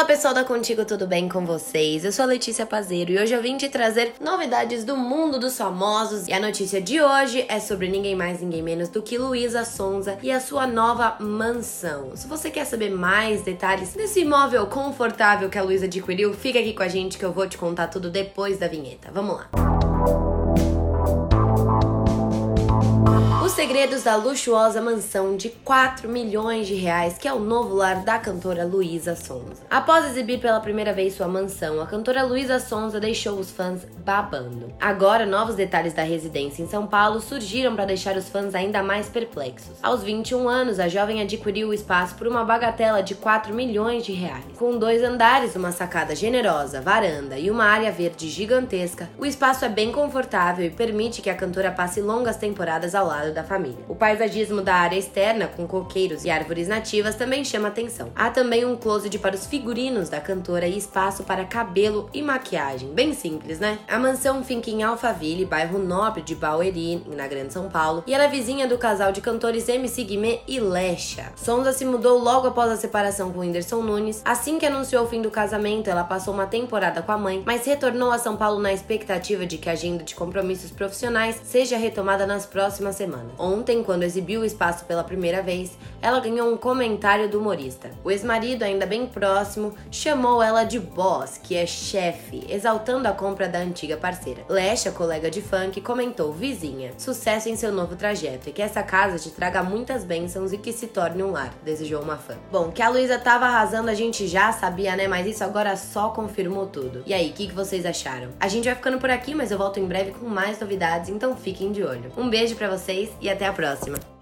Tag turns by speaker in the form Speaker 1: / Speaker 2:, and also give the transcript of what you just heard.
Speaker 1: Fala pessoal da Contigo, tudo bem com vocês? Eu sou a Letícia Pazeiro e hoje eu vim te trazer novidades do mundo dos famosos. E a notícia de hoje é sobre ninguém mais, ninguém menos do que Luísa Sonza e a sua nova mansão. Se você quer saber mais detalhes desse imóvel confortável que a Luísa adquiriu, fica aqui com a gente que eu vou te contar tudo depois da vinheta. Vamos lá. Segredos da luxuosa mansão de 4 milhões de reais, que é o novo lar da cantora Luísa Sonza. Após exibir pela primeira vez sua mansão, a cantora Luísa Sonza deixou os fãs babando. Agora, novos detalhes da residência em São Paulo surgiram para deixar os fãs ainda mais perplexos. Aos 21 anos, a jovem adquiriu o espaço por uma bagatela de 4 milhões de reais. Com dois andares, uma sacada generosa, varanda e uma área verde gigantesca, o espaço é bem confortável e permite que a cantora passe longas temporadas ao lado da família. O paisagismo da área externa, com coqueiros e árvores nativas, também chama atenção. Há também um closet para os figurinos da cantora e espaço para cabelo e maquiagem. Bem simples, né? A mansão fica em Alphaville, bairro nobre de Barueri, na Grande São Paulo, e ela é vizinha do casal de cantores MC Guimê e Lesha. Sonza se mudou logo após a separação com Whindersson Nunes. Assim que anunciou o fim do casamento, ela passou uma temporada com a mãe, mas retornou a São Paulo na expectativa de que a agenda de compromissos profissionais seja retomada nas próximas semanas. Ontem, quando exibiu o espaço pela primeira vez, ela ganhou um comentário do humorista. O ex-marido, ainda bem próximo, chamou ela de boss, que é chefe, exaltando a compra da antiga parceira. Lesha, colega de funk, comentou: vizinha, sucesso em seu novo trajeto e que essa casa te traga muitas bênçãos e que se torne um lar, desejou uma fã. Bom, que a Luísa tava arrasando a gente já sabia, né? Mas isso agora só confirmou tudo. E aí, o que, que vocês acharam? A gente vai ficando por aqui, mas eu volto em breve com mais novidades, então fiquem de olho. Um beijo para vocês e até a próxima!